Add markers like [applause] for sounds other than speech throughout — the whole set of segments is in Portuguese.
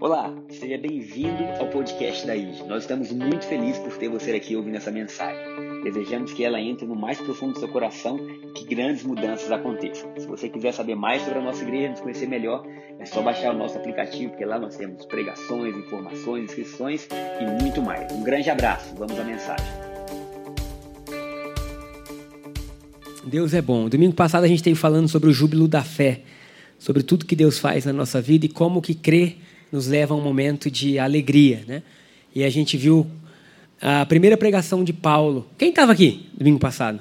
Olá, seja bem-vindo ao podcast da IG. Nós estamos muito felizes por ter você aqui ouvindo essa mensagem. Desejamos que ela entre no mais profundo do seu coração e que grandes mudanças aconteçam. Se você quiser saber mais sobre a nossa igreja, nos conhecer melhor, é só baixar o nosso aplicativo, porque lá nós temos pregações, informações, inscrições e muito mais. Um grande abraço, vamos à mensagem. Deus é bom. Domingo passado a gente esteve falando sobre o júbilo da fé, sobre tudo que Deus faz na nossa vida e como que crer nos leva a um momento de alegria. Né? E a gente viu a primeira pregação de Paulo. Quem estava aqui domingo passado?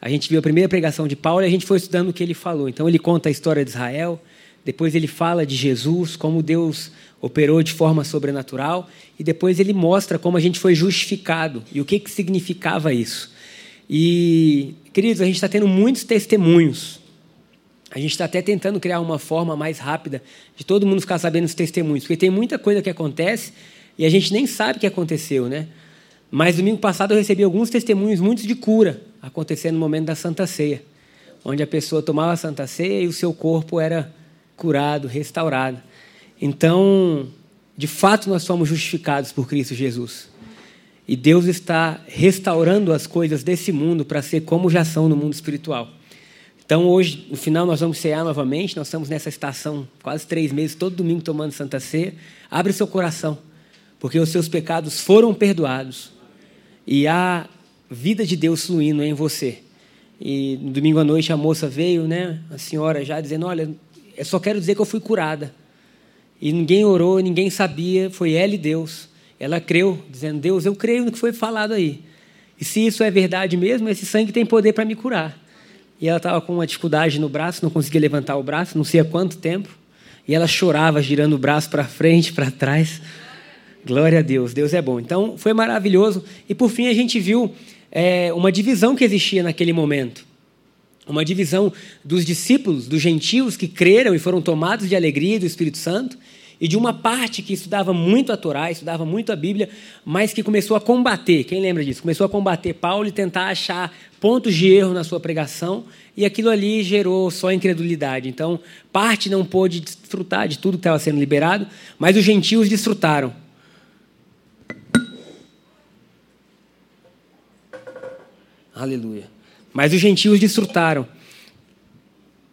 A gente viu a primeira pregação de Paulo e a gente foi estudando o que ele falou. Então ele conta a história de Israel, depois ele fala de Jesus, como Deus operou de forma sobrenatural, e depois ele mostra como a gente foi justificado e o que, que significava isso. E, queridos, a gente está tendo muitos testemunhos a gente está até tentando criar uma forma mais rápida de todo mundo ficar sabendo os testemunhos, porque tem muita coisa que acontece e a gente nem sabe o que aconteceu, né? Mas domingo passado eu recebi alguns testemunhos muitos de cura acontecendo no momento da Santa Ceia, onde a pessoa tomava a Santa Ceia e o seu corpo era curado, restaurado. Então, de fato, nós somos justificados por Cristo Jesus. E Deus está restaurando as coisas desse mundo para ser como já são no mundo espiritual. Então, hoje, no final, nós vamos cear novamente. Nós estamos nessa estação quase três meses, todo domingo tomando Santa Ceia. Abre seu coração, porque os seus pecados foram perdoados e há vida de Deus fluindo em você. E no domingo à noite a moça veio, né, a senhora já dizendo: Olha, eu só quero dizer que eu fui curada. E ninguém orou, ninguém sabia, foi ela e Deus. Ela creu, dizendo: Deus, eu creio no que foi falado aí. E se isso é verdade mesmo, esse sangue tem poder para me curar. E ela estava com uma dificuldade no braço, não conseguia levantar o braço, não sei há quanto tempo. E ela chorava, girando o braço para frente, para trás. Glória a Deus, Deus é bom. Então, foi maravilhoso. E por fim, a gente viu é, uma divisão que existia naquele momento. Uma divisão dos discípulos, dos gentios que creram e foram tomados de alegria do Espírito Santo, e de uma parte que estudava muito a Torá, estudava muito a Bíblia, mas que começou a combater. Quem lembra disso? Começou a combater Paulo e tentar achar pontos de erro na sua pregação, e aquilo ali gerou só incredulidade. Então, parte não pôde desfrutar de tudo que estava sendo liberado, mas os gentios desfrutaram. Aleluia. Mas os gentios desfrutaram.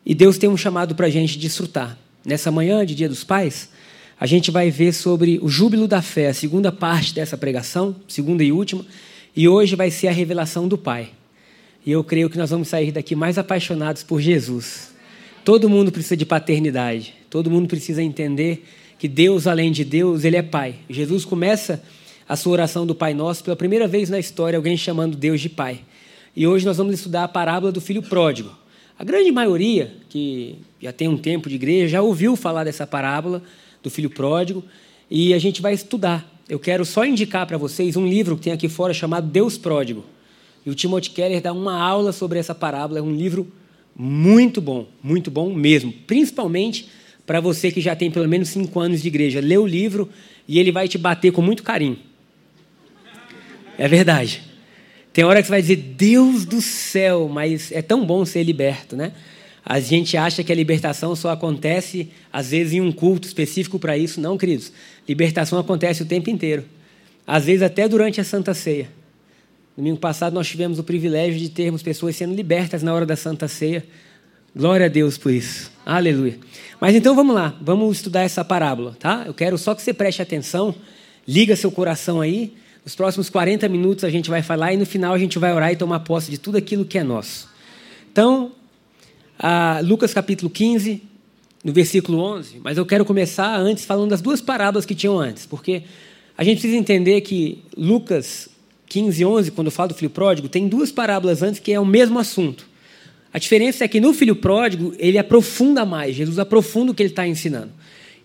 E Deus tem um chamado para a gente desfrutar. Nessa manhã de Dia dos Pais, a gente vai ver sobre o júbilo da fé, a segunda parte dessa pregação, segunda e última, e hoje vai ser a revelação do Pai. E eu creio que nós vamos sair daqui mais apaixonados por Jesus. Todo mundo precisa de paternidade, todo mundo precisa entender que Deus, além de Deus, Ele é Pai. Jesus começa a sua oração do Pai Nosso pela primeira vez na história, alguém chamando Deus de Pai. E hoje nós vamos estudar a parábola do filho pródigo. A grande maioria, que já tem um tempo de igreja, já ouviu falar dessa parábola, do filho pródigo, e a gente vai estudar. Eu quero só indicar para vocês um livro que tem aqui fora chamado Deus Pródigo. E o Timothy Keller dá uma aula sobre essa parábola. É um livro muito bom, muito bom mesmo. Principalmente para você que já tem pelo menos cinco anos de igreja. Lê o livro e ele vai te bater com muito carinho. É verdade. Tem hora que você vai dizer, Deus do céu, mas é tão bom ser liberto, né? A gente acha que a libertação só acontece, às vezes, em um culto específico para isso. Não, queridos. Libertação acontece o tempo inteiro. Às vezes, até durante a Santa Ceia. Domingo passado, nós tivemos o privilégio de termos pessoas sendo libertas na hora da Santa Ceia. Glória a Deus por isso. Aleluia. Mas então vamos lá, vamos estudar essa parábola, tá? Eu quero só que você preste atenção, liga seu coração aí. Nos próximos 40 minutos a gente vai falar e no final a gente vai orar e tomar posse de tudo aquilo que é nosso. Então, a Lucas capítulo 15, no versículo 11, mas eu quero começar antes falando das duas parábolas que tinham antes, porque a gente precisa entender que Lucas 15, 11, quando fala do filho pródigo, tem duas parábolas antes que é o mesmo assunto. A diferença é que no filho pródigo, ele aprofunda mais, Jesus aprofunda o que ele está ensinando.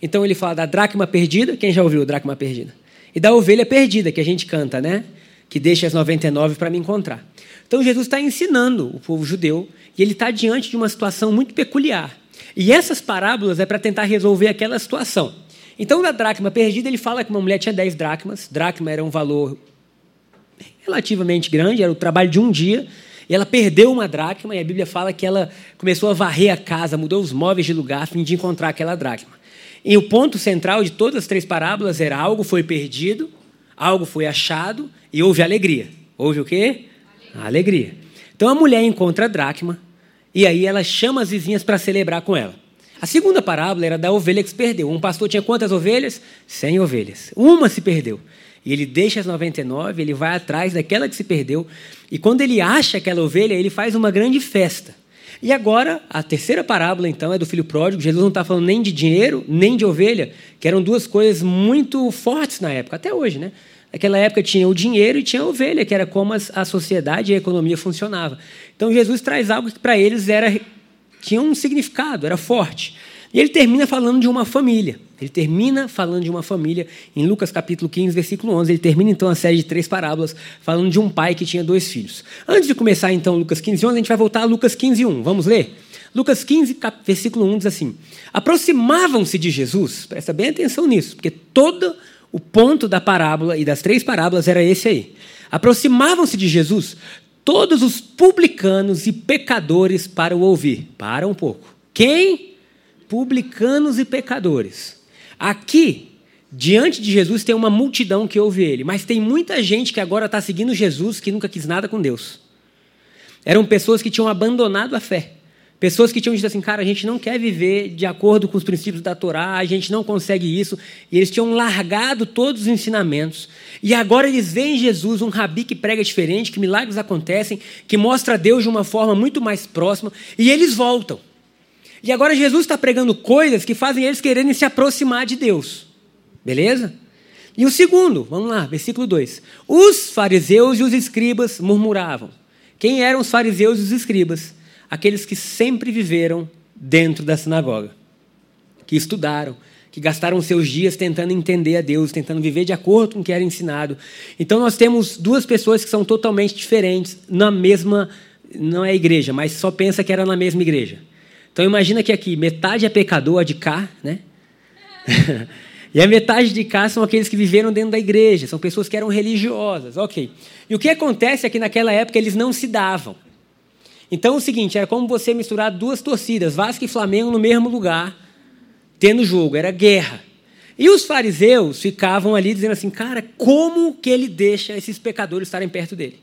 Então ele fala da dracma perdida, quem já ouviu a dracma perdida? E da ovelha perdida, que a gente canta, né? Que deixa as 99 para me encontrar. Então Jesus está ensinando o povo judeu e ele está diante de uma situação muito peculiar. E essas parábolas é para tentar resolver aquela situação. Então, na dracma perdida, ele fala que uma mulher tinha 10 dracmas. Dracma era um valor relativamente grande, era o trabalho de um dia. e ela perdeu uma dracma, e a Bíblia fala que ela começou a varrer a casa, mudou os móveis de lugar a fim de encontrar aquela dracma. E o ponto central de todas as três parábolas era algo foi perdido, algo foi achado e houve alegria. Houve o quê? A alegria. Então a mulher encontra a dracma e aí ela chama as vizinhas para celebrar com ela. A segunda parábola era da ovelha que se perdeu. Um pastor tinha quantas ovelhas? Cem ovelhas. Uma se perdeu. E ele deixa as 99, ele vai atrás daquela que se perdeu. E quando ele acha aquela ovelha, ele faz uma grande festa. E agora, a terceira parábola, então, é do filho pródigo. Jesus não está falando nem de dinheiro, nem de ovelha, que eram duas coisas muito fortes na época, até hoje, né? Naquela época tinha o dinheiro e tinha a ovelha, que era como a sociedade e a economia funcionava. Então Jesus traz algo que para eles era tinha um significado, era forte. E ele termina falando de uma família. Ele termina falando de uma família em Lucas capítulo 15, versículo 11. Ele termina então a série de três parábolas falando de um pai que tinha dois filhos. Antes de começar então Lucas 15, 11, a gente vai voltar a Lucas 15, 1. Vamos ler? Lucas 15, versículo 1 diz assim: Aproximavam-se de Jesus, presta bem atenção nisso, porque todo o ponto da parábola e das três parábolas era esse aí. Aproximavam-se de Jesus todos os publicanos e pecadores para o ouvir. Para um pouco. Quem? Publicanos e pecadores. Aqui, diante de Jesus, tem uma multidão que ouve ele, mas tem muita gente que agora está seguindo Jesus que nunca quis nada com Deus. Eram pessoas que tinham abandonado a fé. Pessoas que tinham dito assim, cara, a gente não quer viver de acordo com os princípios da Torá, a gente não consegue isso. E eles tinham largado todos os ensinamentos. E agora eles veem Jesus, um rabi que prega diferente, que milagres acontecem, que mostra a Deus de uma forma muito mais próxima, e eles voltam. E agora Jesus está pregando coisas que fazem eles quererem se aproximar de Deus. Beleza? E o segundo, vamos lá, versículo 2. Os fariseus e os escribas murmuravam. Quem eram os fariseus e os escribas? aqueles que sempre viveram dentro da sinagoga, que estudaram, que gastaram seus dias tentando entender a Deus, tentando viver de acordo com o que era ensinado. Então nós temos duas pessoas que são totalmente diferentes na mesma, não é igreja, mas só pensa que era na mesma igreja. Então imagina que aqui metade é pecador, a de cá, né? [laughs] e a metade de cá são aqueles que viveram dentro da igreja, são pessoas que eram religiosas, ok. E o que acontece é que naquela época eles não se davam. Então, é o seguinte, era como você misturar duas torcidas, Vasco e Flamengo no mesmo lugar, tendo jogo, era guerra. E os fariseus ficavam ali dizendo assim, cara, como que ele deixa esses pecadores estarem perto dele?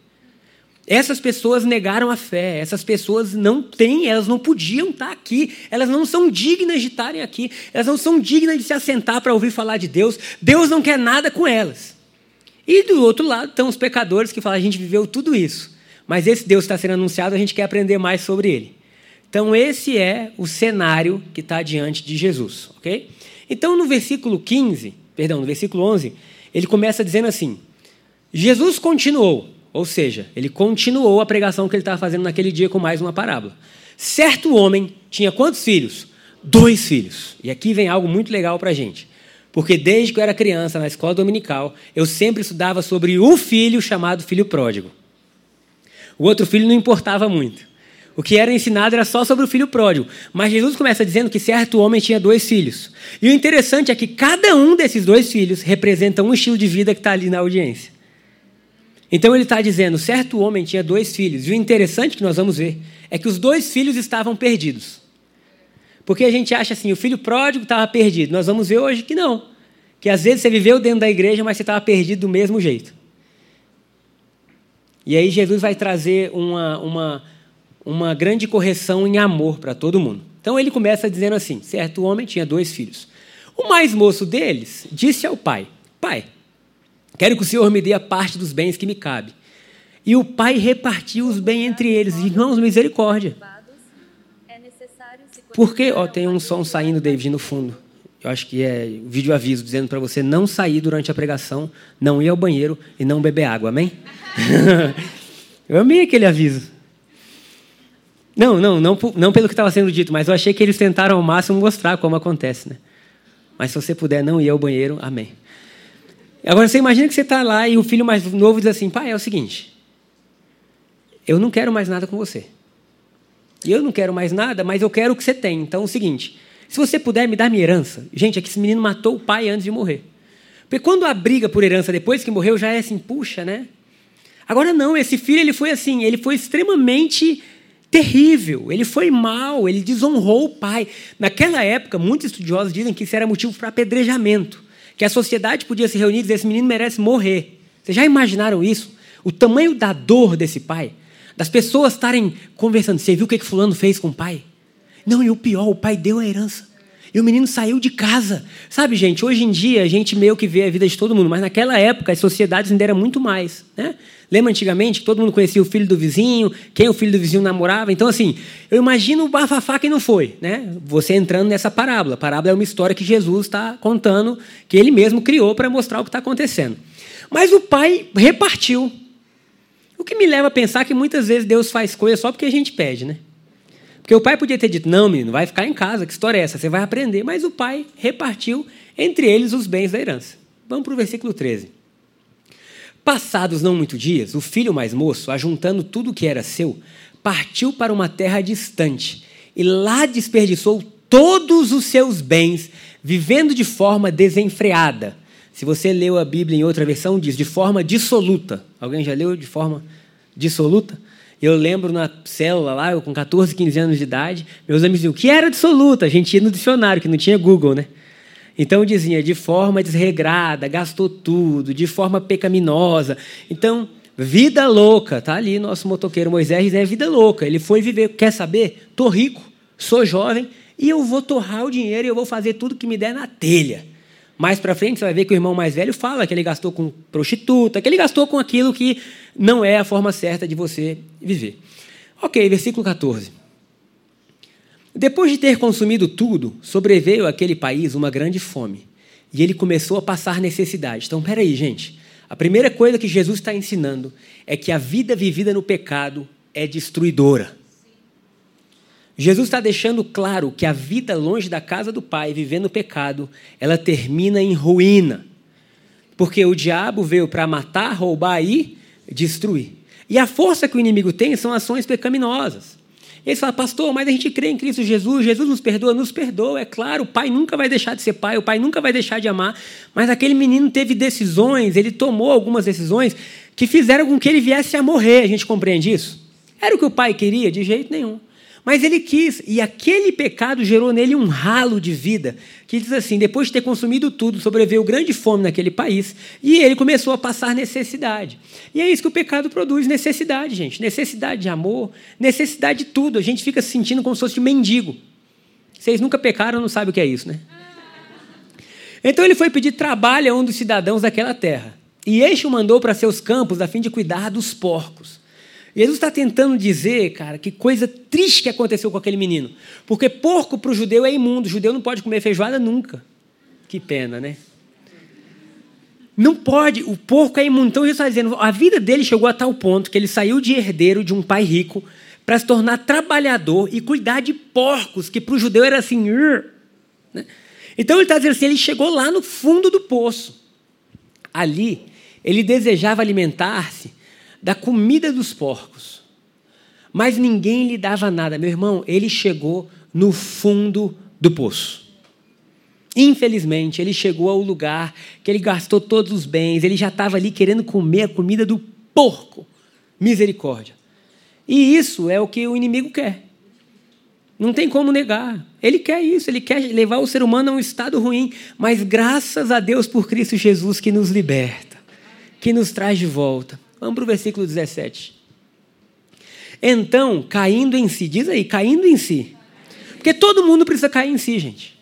Essas pessoas negaram a fé, essas pessoas não têm, elas não podiam estar aqui, elas não são dignas de estarem aqui, elas não são dignas de se assentar para ouvir falar de Deus, Deus não quer nada com elas. E do outro lado estão os pecadores que falam, a gente viveu tudo isso, mas esse Deus está sendo anunciado, a gente quer aprender mais sobre ele. Então, esse é o cenário que está diante de Jesus, ok? Então, no versículo 15, perdão, no versículo 11, ele começa dizendo assim: Jesus continuou, ou seja, ele continuou a pregação que ele estava fazendo naquele dia com mais uma parábola. Certo homem tinha quantos filhos? Dois filhos. E aqui vem algo muito legal para a gente. Porque desde que eu era criança, na escola dominical, eu sempre estudava sobre o filho chamado filho pródigo. O outro filho não importava muito. O que era ensinado era só sobre o filho pródigo. Mas Jesus começa dizendo que certo homem tinha dois filhos. E o interessante é que cada um desses dois filhos representa um estilo de vida que está ali na audiência. Então ele está dizendo: certo homem tinha dois filhos. E o interessante que nós vamos ver é que os dois filhos estavam perdidos. Porque a gente acha assim: o filho pródigo estava perdido. Nós vamos ver hoje que não. Que às vezes você viveu dentro da igreja, mas você estava perdido do mesmo jeito. E aí Jesus vai trazer uma, uma, uma grande correção em amor para todo mundo. Então ele começa dizendo assim: certo homem tinha dois filhos. O mais moço deles disse ao pai: Pai, quero que o senhor me dê a parte dos bens que me cabe. E o pai repartiu os bens entre eles. Irmãos, misericórdia. Porque, ó, tem um som saindo, David, no fundo. Eu acho que é vídeo aviso dizendo para você não sair durante a pregação, não ir ao banheiro e não beber água, amém? [laughs] eu amei aquele aviso. Não, não, não, não pelo que estava sendo dito, mas eu achei que eles tentaram ao máximo mostrar como acontece, né? Mas se você puder não ir ao banheiro, amém. Agora você imagina que você está lá e o filho mais novo diz assim: pai, é o seguinte, eu não quero mais nada com você. E eu não quero mais nada, mas eu quero o que você tem. Então é o seguinte: se você puder me dar minha herança. Gente, é que esse menino matou o pai antes de morrer. Porque quando a briga por herança depois que morreu já é assim, puxa, né? Agora não, esse filho ele foi assim, ele foi extremamente terrível, ele foi mal, ele desonrou o pai. Naquela época, muitos estudiosos dizem que isso era motivo para apedrejamento, que a sociedade podia se reunir e dizer esse menino merece morrer. Vocês já imaginaram isso? O tamanho da dor desse pai? Das pessoas estarem conversando, você viu o que, que fulano fez com o pai? Não, e o pior, o pai deu a herança. E o menino saiu de casa. Sabe, gente, hoje em dia a gente meio que vê a vida de todo mundo, mas naquela época as sociedades ainda eram muito mais. Né? Lembra antigamente que todo mundo conhecia o filho do vizinho, quem o filho do vizinho namorava? Então, assim, eu imagino o bafafá que não foi. Né? Você entrando nessa parábola. A parábola é uma história que Jesus está contando, que ele mesmo criou para mostrar o que está acontecendo. Mas o pai repartiu. O que me leva a pensar que muitas vezes Deus faz coisas só porque a gente pede, né? Porque o pai podia ter dito: não, menino, vai ficar em casa, que história é essa? Você vai aprender. Mas o pai repartiu entre eles os bens da herança. Vamos para o versículo 13. Passados não muitos dias, o filho mais moço, ajuntando tudo o que era seu, partiu para uma terra distante e lá desperdiçou todos os seus bens, vivendo de forma desenfreada. Se você leu a Bíblia em outra versão, diz de forma dissoluta. Alguém já leu de forma dissoluta? Eu lembro na célula lá, eu com 14, 15 anos de idade, meus amigos diziam, o que era dissoluta? A gente ia no dicionário, que não tinha Google, né? Então dizia, de forma desregrada, gastou tudo, de forma pecaminosa. Então, vida louca, tá ali nosso motoqueiro Moisés é vida louca. Ele foi viver, quer saber? Tô rico, sou jovem e eu vou torrar o dinheiro e eu vou fazer tudo que me der na telha. Mais para frente você vai ver que o irmão mais velho fala que ele gastou com prostituta, que ele gastou com aquilo que não é a forma certa de você viver. Ok, versículo 14. Depois de ter consumido tudo, sobreveio àquele país uma grande fome e ele começou a passar necessidade. Então, peraí, gente. A primeira coisa que Jesus está ensinando é que a vida vivida no pecado é destruidora. Jesus está deixando claro que a vida longe da casa do Pai, vivendo o pecado, ela termina em ruína. Porque o diabo veio para matar, roubar e destruir. E a força que o inimigo tem são ações pecaminosas. Ele fala, pastor, mas a gente crê em Cristo Jesus, Jesus nos perdoa, nos perdoa, é claro, o pai nunca vai deixar de ser pai, o pai nunca vai deixar de amar, mas aquele menino teve decisões, ele tomou algumas decisões que fizeram com que ele viesse a morrer, a gente compreende isso? Era o que o pai queria? De jeito nenhum. Mas ele quis, e aquele pecado gerou nele um ralo de vida, que diz assim: depois de ter consumido tudo, sobreviveu grande fome naquele país, e ele começou a passar necessidade. E é isso que o pecado produz: necessidade, gente. Necessidade de amor, necessidade de tudo. A gente fica se sentindo como se fosse um mendigo. Vocês nunca pecaram, não sabem o que é isso, né? Então ele foi pedir trabalho a um dos cidadãos daquela terra. E este o mandou para seus campos a fim de cuidar dos porcos. Jesus está tentando dizer, cara, que coisa triste que aconteceu com aquele menino. Porque porco para o judeu é imundo. O judeu não pode comer feijoada nunca. Que pena, né? Não pode, o porco é imundo. Então Jesus está dizendo, a vida dele chegou a tal ponto que ele saiu de herdeiro de um pai rico para se tornar trabalhador e cuidar de porcos, que para o judeu era assim. Né? Então ele está dizendo assim: ele chegou lá no fundo do poço. Ali, ele desejava alimentar-se da comida dos porcos. Mas ninguém lhe dava nada. Meu irmão, ele chegou no fundo do poço. Infelizmente, ele chegou ao lugar que ele gastou todos os bens, ele já estava ali querendo comer a comida do porco. Misericórdia. E isso é o que o inimigo quer. Não tem como negar. Ele quer isso, ele quer levar o ser humano a um estado ruim, mas graças a Deus por Cristo Jesus que nos liberta, que nos traz de volta. Vamos para o versículo 17. Então, caindo em si, diz aí, caindo em si. Porque todo mundo precisa cair em si, gente.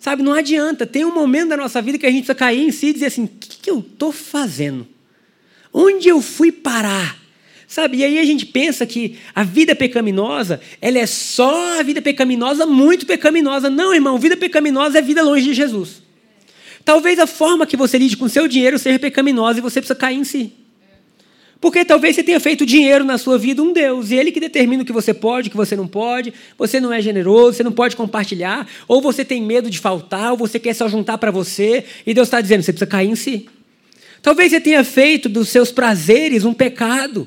Sabe, não adianta. Tem um momento da nossa vida que a gente precisa cair em si e dizer assim: o que, que eu estou fazendo? Onde eu fui parar? Sabe, e aí a gente pensa que a vida pecaminosa, ela é só a vida pecaminosa, muito pecaminosa. Não, irmão, vida pecaminosa é vida longe de Jesus. Talvez a forma que você lide com seu dinheiro seja pecaminosa e você precisa cair em si. Porque talvez você tenha feito dinheiro na sua vida um Deus, e ele que determina o que você pode, o que você não pode, você não é generoso, você não pode compartilhar, ou você tem medo de faltar, ou você quer só juntar para você, e Deus está dizendo, você precisa cair em si. Talvez você tenha feito dos seus prazeres um pecado.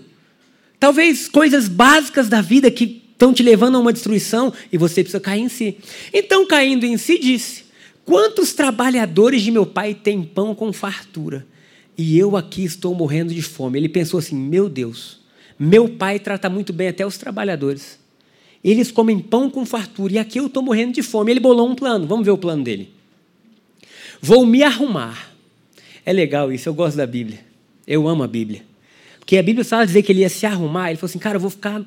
Talvez coisas básicas da vida que estão te levando a uma destruição, e você precisa cair em si. Então, caindo em si, disse: Quantos trabalhadores de meu pai têm pão com fartura? E eu aqui estou morrendo de fome. Ele pensou assim: meu Deus, meu pai trata muito bem até os trabalhadores. Eles comem pão com fartura e aqui eu estou morrendo de fome. Ele bolou um plano. Vamos ver o plano dele. Vou me arrumar. É legal isso, eu gosto da Bíblia. Eu amo a Bíblia. Porque a Bíblia estava dizer que ele ia se arrumar. Ele falou assim: cara, eu vou ficar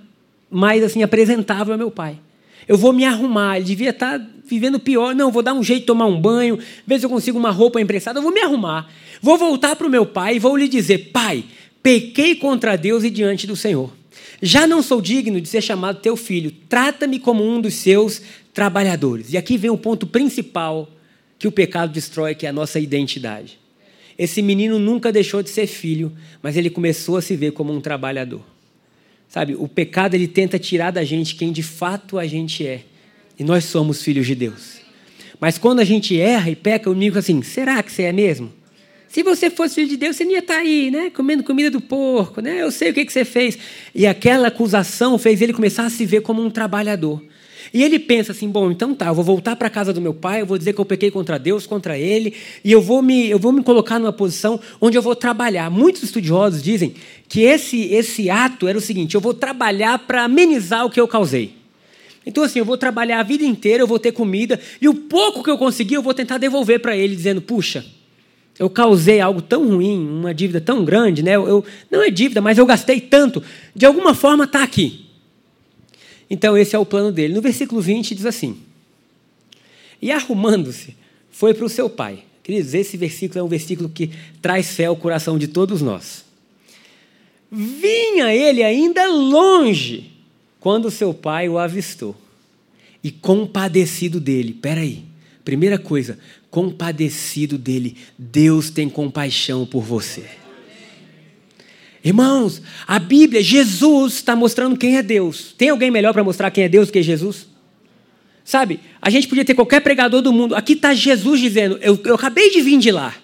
mais assim apresentável ao meu pai. Eu vou me arrumar. Ele devia estar vivendo pior. Não, vou dar um jeito de tomar um banho, ver se eu consigo uma roupa emprestada. Eu vou me arrumar. Vou voltar para o meu pai e vou lhe dizer: Pai, pequei contra Deus e diante do Senhor. Já não sou digno de ser chamado teu filho. Trata-me como um dos seus trabalhadores. E aqui vem o ponto principal que o pecado destrói, que é a nossa identidade. Esse menino nunca deixou de ser filho, mas ele começou a se ver como um trabalhador. Sabe, o pecado ele tenta tirar da gente quem de fato a gente é. E nós somos filhos de Deus. Mas quando a gente erra e peca, o inimigo assim: será que você é mesmo? Se você fosse filho de Deus, você não ia estar tá aí, né? Comendo comida do porco, né? Eu sei o que, que você fez. E aquela acusação fez ele começar a se ver como um trabalhador. E ele pensa assim: bom, então tá, eu vou voltar para a casa do meu pai, eu vou dizer que eu pequei contra Deus, contra ele, e eu vou me, eu vou me colocar numa posição onde eu vou trabalhar. Muitos estudiosos dizem que esse, esse ato era o seguinte: eu vou trabalhar para amenizar o que eu causei. Então, assim, eu vou trabalhar a vida inteira, eu vou ter comida, e o pouco que eu conseguir, eu vou tentar devolver para ele, dizendo: puxa, eu causei algo tão ruim, uma dívida tão grande, né? Eu, eu, não é dívida, mas eu gastei tanto. De alguma forma está aqui. Então esse é o plano dele. No versículo 20 diz assim: E arrumando-se, foi para o seu pai. Queridos, esse versículo é um versículo que traz fé ao coração de todos nós. Vinha ele ainda longe quando seu pai o avistou e compadecido dele. Peraí, primeira coisa, compadecido dele. Deus tem compaixão por você. Irmãos, a Bíblia, Jesus está mostrando quem é Deus. Tem alguém melhor para mostrar quem é Deus que Jesus? Sabe, a gente podia ter qualquer pregador do mundo. Aqui está Jesus dizendo: eu, eu acabei de vir de lá.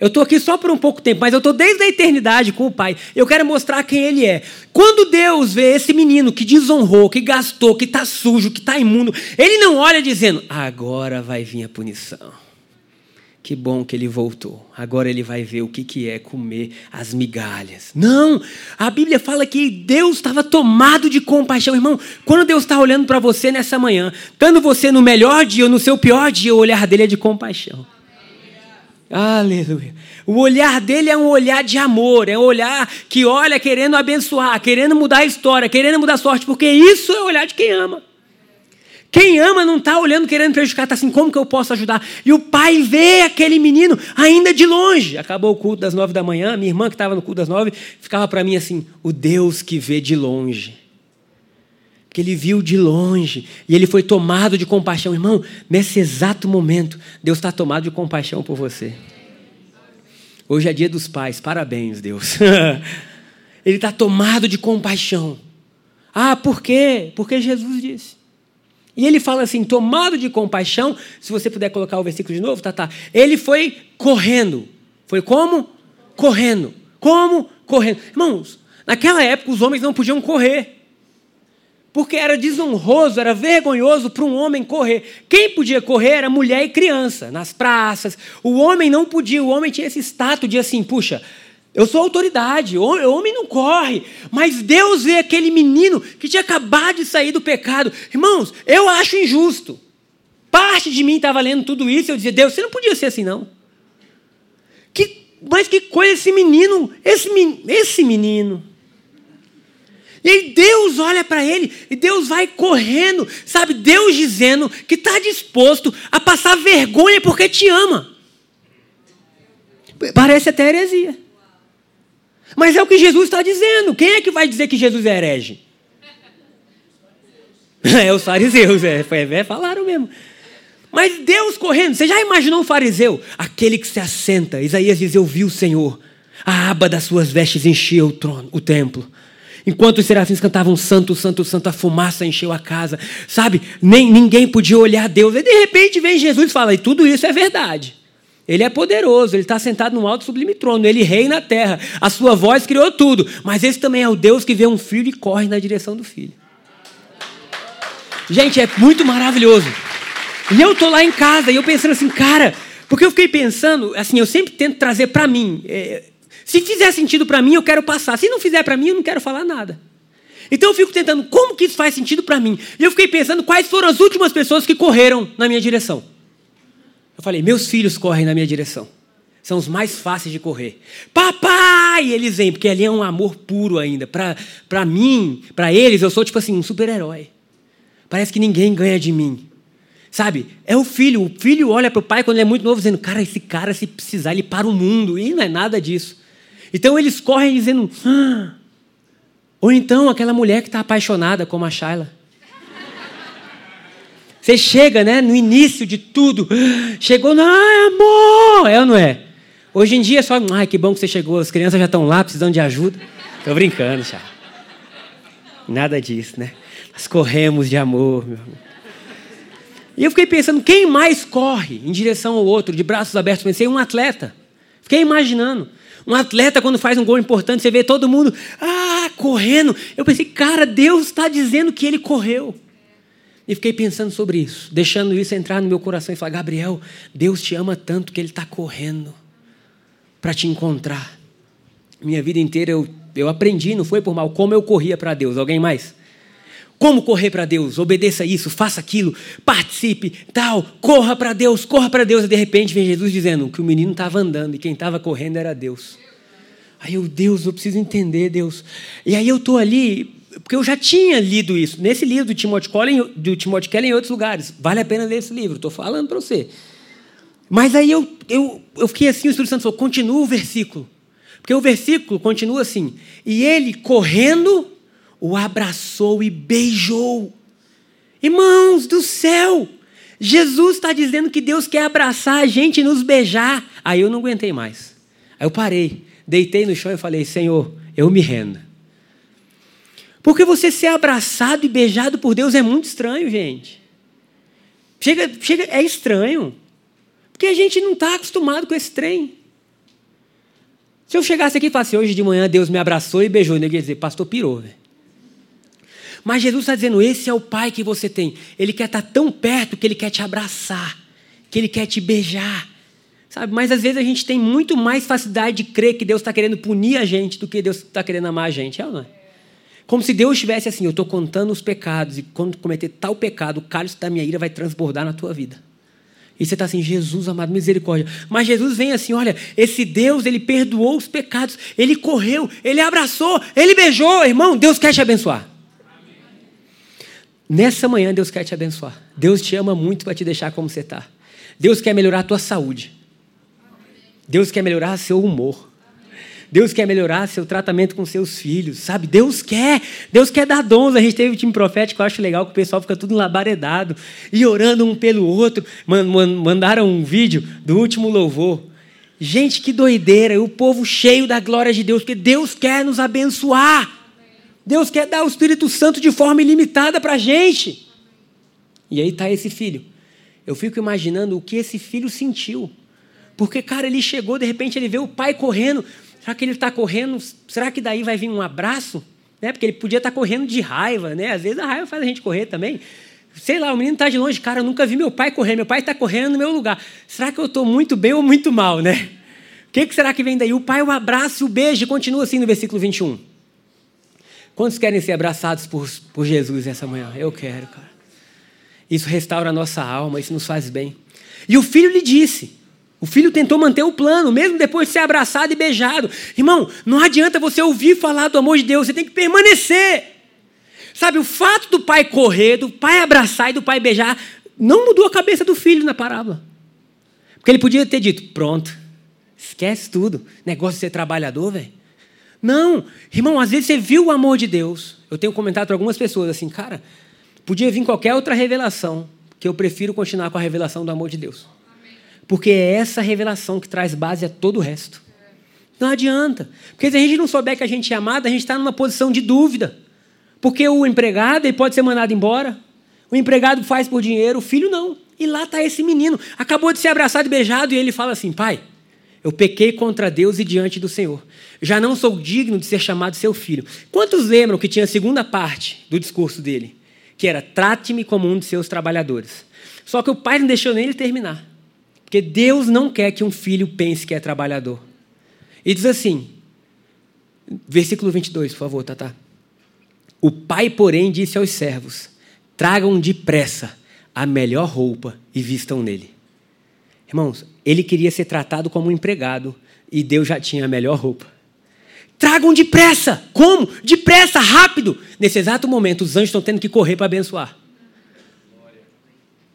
Eu estou aqui só por um pouco tempo, mas eu estou desde a eternidade com o Pai. Eu quero mostrar quem Ele é. Quando Deus vê esse menino que desonrou, que gastou, que está sujo, que está imundo, Ele não olha dizendo: agora vai vir a punição. Que bom que ele voltou. Agora ele vai ver o que, que é comer as migalhas. Não! A Bíblia fala que Deus estava tomado de compaixão. Irmão, quando Deus está olhando para você nessa manhã, estando você no melhor dia ou no seu pior dia, o olhar dele é de compaixão. Aleluia. O olhar dele é um olhar de amor, é um olhar que olha querendo abençoar, querendo mudar a história, querendo mudar a sorte, porque isso é o olhar de quem ama. Quem ama não está olhando querendo prejudicar, está assim, como que eu posso ajudar? E o pai vê aquele menino ainda de longe. Acabou o culto das nove da manhã, minha irmã que estava no culto das nove, ficava para mim assim, o Deus que vê de longe. Que ele viu de longe e ele foi tomado de compaixão. Irmão, nesse exato momento, Deus está tomado de compaixão por você. Hoje é dia dos pais, parabéns, Deus. [laughs] ele está tomado de compaixão. Ah, por quê? Porque Jesus disse. E ele fala assim, tomado de compaixão, se você puder colocar o versículo de novo, tá, tá. Ele foi correndo. Foi como? Correndo. Como? Correndo. Irmãos, naquela época os homens não podiam correr. Porque era desonroso, era vergonhoso para um homem correr. Quem podia correr era mulher e criança, nas praças. O homem não podia, o homem tinha esse status de assim, puxa, eu sou autoridade, o homem não corre, mas Deus vê aquele menino que tinha acabado de sair do pecado. Irmãos, eu acho injusto. Parte de mim estava lendo tudo isso eu dizia, Deus, você não podia ser assim, não. Que, mas que coisa esse menino, esse, esse menino. E aí Deus olha para ele e Deus vai correndo, sabe? Deus dizendo que está disposto a passar vergonha porque te ama. Parece até heresia. Mas é o que Jesus está dizendo. Quem é que vai dizer que Jesus é herege? [laughs] É os fariseus, é, é, falaram mesmo. Mas Deus correndo, você já imaginou um fariseu? Aquele que se assenta, Isaías diz: Eu vi o Senhor, a aba das suas vestes encheu o, trono, o templo. Enquanto os serafins cantavam santo, santo, santo, a fumaça encheu a casa. Sabe? Nem, ninguém podia olhar Deus. E de repente vem Jesus e fala: E tudo isso é verdade. Ele é poderoso, ele está sentado no alto sublime trono, ele reina na terra, a sua voz criou tudo, mas esse também é o Deus que vê um filho e corre na direção do filho. Gente, é muito maravilhoso. E eu estou lá em casa e eu pensando assim, cara, Porque eu fiquei pensando, assim, eu sempre tento trazer para mim. É, se fizer sentido para mim, eu quero passar. Se não fizer para mim, eu não quero falar nada. Então eu fico tentando, como que isso faz sentido para mim? E eu fiquei pensando quais foram as últimas pessoas que correram na minha direção. Eu falei, meus filhos correm na minha direção. São os mais fáceis de correr. Papai! Eles vêm, porque ali é um amor puro ainda. Para mim, para eles, eu sou tipo assim, um super-herói. Parece que ninguém ganha de mim. Sabe? É o filho. O filho olha para o pai quando ele é muito novo, dizendo: Cara, esse cara, se precisar, ele para o mundo. E não é nada disso. Então eles correm dizendo: ah, ou então aquela mulher que está apaixonada, como a Shayla. Você chega, né, no início de tudo. Chegou, não, ai, amor! É ou não é? Hoje em dia é só, ai, que bom que você chegou, as crianças já estão lá precisando de ajuda. Estou brincando, já. Nada disso, né? Nós corremos de amor, meu amor. E eu fiquei pensando, quem mais corre em direção ao outro, de braços abertos? Pensei, um atleta. Fiquei imaginando. Um atleta, quando faz um gol importante, você vê todo mundo ah, correndo. Eu pensei, cara, Deus está dizendo que ele correu. E fiquei pensando sobre isso, deixando isso entrar no meu coração e falar: Gabriel, Deus te ama tanto que Ele está correndo para te encontrar. Minha vida inteira eu, eu aprendi, não foi por mal, como eu corria para Deus. Alguém mais? Como correr para Deus? Obedeça isso, faça aquilo, participe, tal, corra para Deus, corra para Deus. E de repente vem Jesus dizendo que o menino estava andando e quem estava correndo era Deus. Aí eu, Deus, eu preciso entender, Deus. E aí eu estou ali, porque eu já tinha lido isso, nesse livro do Timothy Keller, do Timothy Keller em outros lugares. Vale a pena ler esse livro, estou falando para você. Mas aí eu, eu, eu fiquei assim, o Espírito Santo falou, continua o versículo. Porque o versículo continua assim, e ele correndo o abraçou e beijou. Irmãos do céu, Jesus está dizendo que Deus quer abraçar a gente e nos beijar. Aí eu não aguentei mais. Aí eu parei, deitei no chão e falei: Senhor, eu me rendo. Porque você ser abraçado e beijado por Deus é muito estranho, gente. Chega, chega, é estranho. Porque a gente não está acostumado com esse trem. Se eu chegasse aqui e falasse, hoje de manhã Deus me abraçou e beijou, eu ia dizer, pastor pirou, velho. Mas Jesus está dizendo: esse é o Pai que você tem. Ele quer estar tão perto que ele quer te abraçar, que ele quer te beijar. Sabe? Mas às vezes a gente tem muito mais facilidade de crer que Deus está querendo punir a gente do que Deus está querendo amar a gente. É ou não é? Como se Deus estivesse assim: eu estou contando os pecados, e quando cometer tal pecado, o cálice da minha ira vai transbordar na tua vida. E você está assim, Jesus amado, misericórdia. Mas Jesus vem assim: olha, esse Deus, ele perdoou os pecados, ele correu, ele abraçou, ele beijou. Irmão, Deus quer te abençoar. Nessa manhã, Deus quer te abençoar. Deus te ama muito para te deixar como você está. Deus quer melhorar a tua saúde. Deus quer melhorar seu humor. Deus quer melhorar seu tratamento com seus filhos, sabe? Deus quer, Deus quer dar dons. A gente teve um time profético, eu acho legal que o pessoal fica tudo labaredado e orando um pelo outro. Mandaram um vídeo do último louvor. Gente, que doideira! E o povo cheio da glória de Deus, porque Deus quer nos abençoar. Deus quer dar o Espírito Santo de forma ilimitada para a gente. E aí está esse filho. Eu fico imaginando o que esse filho sentiu. Porque, cara, ele chegou, de repente ele vê o pai correndo. Será que ele está correndo? Será que daí vai vir um abraço? Né? Porque ele podia estar tá correndo de raiva, né? Às vezes a raiva faz a gente correr também. Sei lá, o menino está de longe, cara, eu nunca vi meu pai correr, meu pai está correndo no meu lugar. Será que eu estou muito bem ou muito mal, né? O que, que será que vem daí? O pai o abraça, o beijo, e continua assim no versículo 21. Quantos querem ser abraçados por, por Jesus essa manhã? Eu quero, cara. Isso restaura a nossa alma, isso nos faz bem. E o filho lhe disse: o filho tentou manter o plano, mesmo depois de ser abraçado e beijado. Irmão, não adianta você ouvir falar do amor de Deus, você tem que permanecer. Sabe, o fato do pai correr, do pai abraçar e do pai beijar, não mudou a cabeça do filho na parábola. Porque ele podia ter dito: pronto, esquece tudo, negócio de ser trabalhador, velho. Não, irmão, às vezes você viu o amor de Deus. Eu tenho comentado para algumas pessoas assim, cara, podia vir qualquer outra revelação, que eu prefiro continuar com a revelação do amor de Deus. Porque é essa revelação que traz base a todo o resto. Não adianta. Porque se a gente não souber que a gente é amado, a gente está numa posição de dúvida. Porque o empregado ele pode ser mandado embora. O empregado faz por dinheiro, o filho não. E lá está esse menino. Acabou de ser abraçado e beijado, e ele fala assim: pai, eu pequei contra Deus e diante do Senhor. Já não sou digno de ser chamado seu filho. Quantos lembram que tinha a segunda parte do discurso dele? Que era: trate-me como um de seus trabalhadores. Só que o pai não deixou nem ele terminar. Porque Deus não quer que um filho pense que é trabalhador. E diz assim, versículo 22, por favor, Tata. O pai, porém, disse aos servos: Tragam depressa a melhor roupa e vistam nele. Irmãos, ele queria ser tratado como um empregado e Deus já tinha a melhor roupa. Tragam depressa! Como? Depressa, rápido! Nesse exato momento, os anjos estão tendo que correr para abençoar.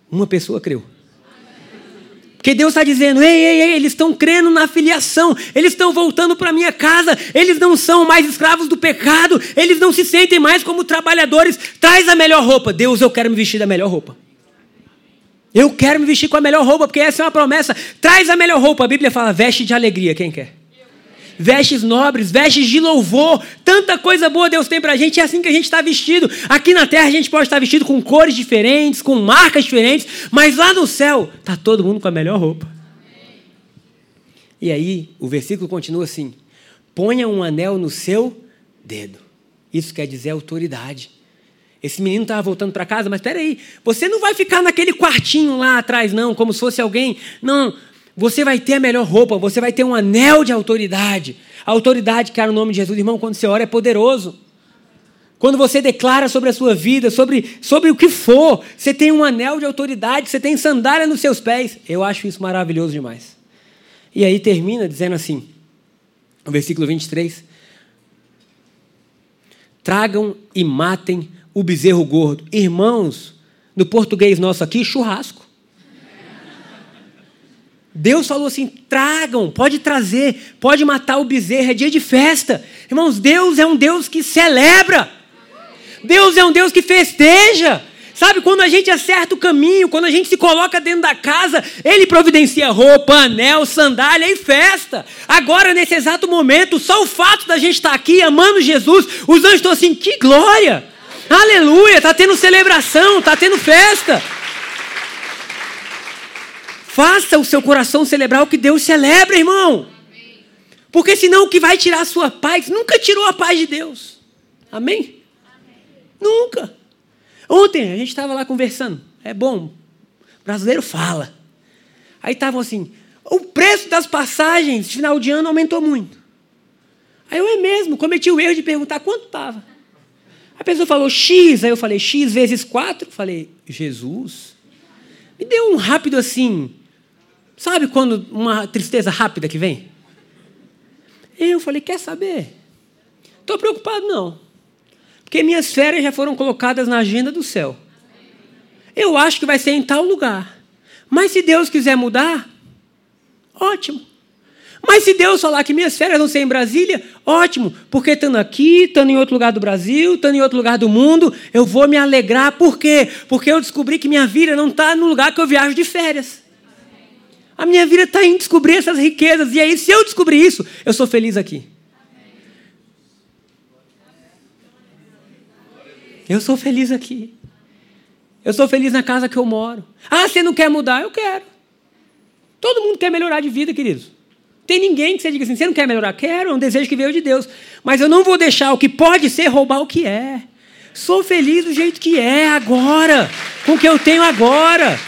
Uma pessoa creu. Porque Deus está dizendo: ei, ei, ei, eles estão crendo na filiação, eles estão voltando para minha casa, eles não são mais escravos do pecado, eles não se sentem mais como trabalhadores. Traz a melhor roupa. Deus, eu quero me vestir da melhor roupa. Eu quero me vestir com a melhor roupa, porque essa é uma promessa. Traz a melhor roupa. A Bíblia fala: veste de alegria. Quem quer? Vestes nobres, vestes de louvor. Tanta coisa boa Deus tem para a gente, é assim que a gente está vestido. Aqui na terra a gente pode estar vestido com cores diferentes, com marcas diferentes, mas lá no céu está todo mundo com a melhor roupa. E aí o versículo continua assim: ponha um anel no seu dedo. Isso quer dizer autoridade. Esse menino estava voltando para casa, mas espera aí, você não vai ficar naquele quartinho lá atrás, não, como se fosse alguém. Não, você vai ter a melhor roupa, você vai ter um anel de autoridade. A autoridade, cara, no nome de Jesus, irmão, quando você ora é poderoso. Quando você declara sobre a sua vida, sobre, sobre o que for, você tem um anel de autoridade, você tem sandália nos seus pés. Eu acho isso maravilhoso demais. E aí termina dizendo assim, o versículo 23. Tragam e matem o bezerro gordo. Irmãos, no português nosso aqui, churrasco. Deus falou assim: tragam, pode trazer, pode matar o bezerro, é dia de festa. Irmãos, Deus é um Deus que celebra. Deus é um Deus que festeja. Sabe, quando a gente acerta o caminho, quando a gente se coloca dentro da casa, Ele providencia roupa, anel, sandália e festa. Agora, nesse exato momento, só o fato da gente estar aqui amando Jesus, os anjos estão assim: que glória! Aleluia! Está tendo celebração, está tendo festa. Faça o seu coração celebrar o que Deus celebra, irmão. Porque senão o que vai tirar a sua paz nunca tirou a paz de Deus. Amém? Nunca. Ontem a gente estava lá conversando. É bom. Brasileiro fala. Aí estavam assim: o preço das passagens final de ano aumentou muito. Aí eu é mesmo, cometi o erro de perguntar quanto estava. A pessoa falou X, aí eu falei X vezes 4. Falei, Jesus. Me deu um rápido assim, Sabe quando uma tristeza rápida que vem? Eu falei, quer saber? Estou preocupado não. Porque minhas férias já foram colocadas na agenda do céu. Eu acho que vai ser em tal lugar. Mas se Deus quiser mudar, ótimo. Mas se Deus falar que minhas férias vão ser em Brasília, ótimo, porque estando aqui, estando em outro lugar do Brasil, estando em outro lugar do mundo, eu vou me alegrar. Por quê? Porque eu descobri que minha vida não está no lugar que eu viajo de férias. A minha vida está em descobrir essas riquezas. E aí, se eu descobrir isso, eu sou feliz aqui. Eu sou feliz aqui. Eu sou feliz na casa que eu moro. Ah, você não quer mudar? Eu quero. Todo mundo quer melhorar de vida, queridos. Tem ninguém que você diga assim: você não quer melhorar? Quero, é um desejo que veio de Deus. Mas eu não vou deixar o que pode ser roubar o que é. Sou feliz do jeito que é agora, com o que eu tenho agora.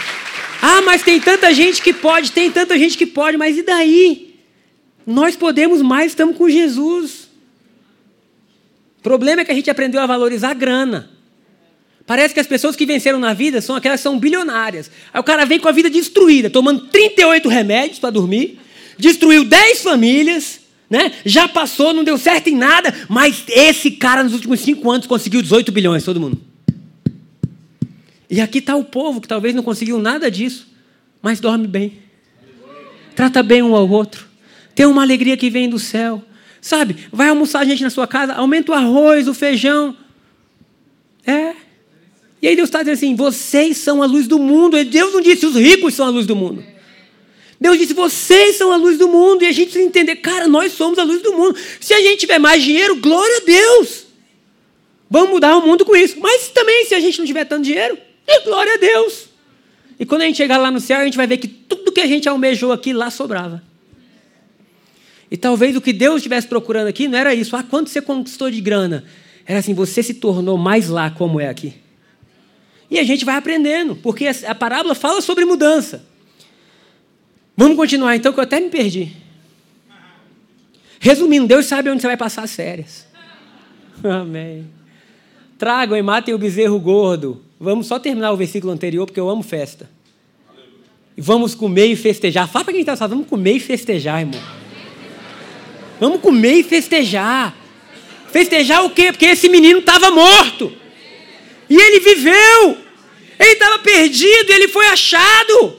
Ah, mas tem tanta gente que pode, tem tanta gente que pode, mas e daí? Nós podemos mais, estamos com Jesus. O problema é que a gente aprendeu a valorizar a grana. Parece que as pessoas que venceram na vida são aquelas que são bilionárias. Aí o cara vem com a vida destruída, tomando 38 remédios para dormir, destruiu 10 famílias, né? já passou, não deu certo em nada, mas esse cara nos últimos 5 anos conseguiu 18 bilhões, todo mundo. E aqui está o povo que talvez não conseguiu nada disso, mas dorme bem. Trata bem um ao outro. Tem uma alegria que vem do céu. Sabe, vai almoçar a gente na sua casa, aumenta o arroz, o feijão. É. E aí Deus está dizendo assim: vocês são a luz do mundo. Deus não disse os ricos são a luz do mundo. Deus disse: vocês são a luz do mundo. E a gente precisa entender, cara, nós somos a luz do mundo. Se a gente tiver mais dinheiro, glória a Deus. Vamos mudar o mundo com isso. Mas também, se a gente não tiver tanto dinheiro, e glória a Deus. E quando a gente chegar lá no céu, a gente vai ver que tudo que a gente almejou aqui lá sobrava. E talvez o que Deus estivesse procurando aqui não era isso. Ah, quanto você conquistou de grana? Era assim, você se tornou mais lá como é aqui. E a gente vai aprendendo, porque a parábola fala sobre mudança. Vamos continuar então, que eu até me perdi. Resumindo, Deus sabe onde você vai passar as férias. [laughs] Amém. Tragam e matem o bezerro gordo. Vamos só terminar o versículo anterior, porque eu amo festa. E vamos comer e festejar. Fala para quem está vamos comer e festejar, irmão. Vamos comer e festejar. Festejar o quê? Porque esse menino estava morto. E ele viveu. Ele estava perdido, ele foi achado.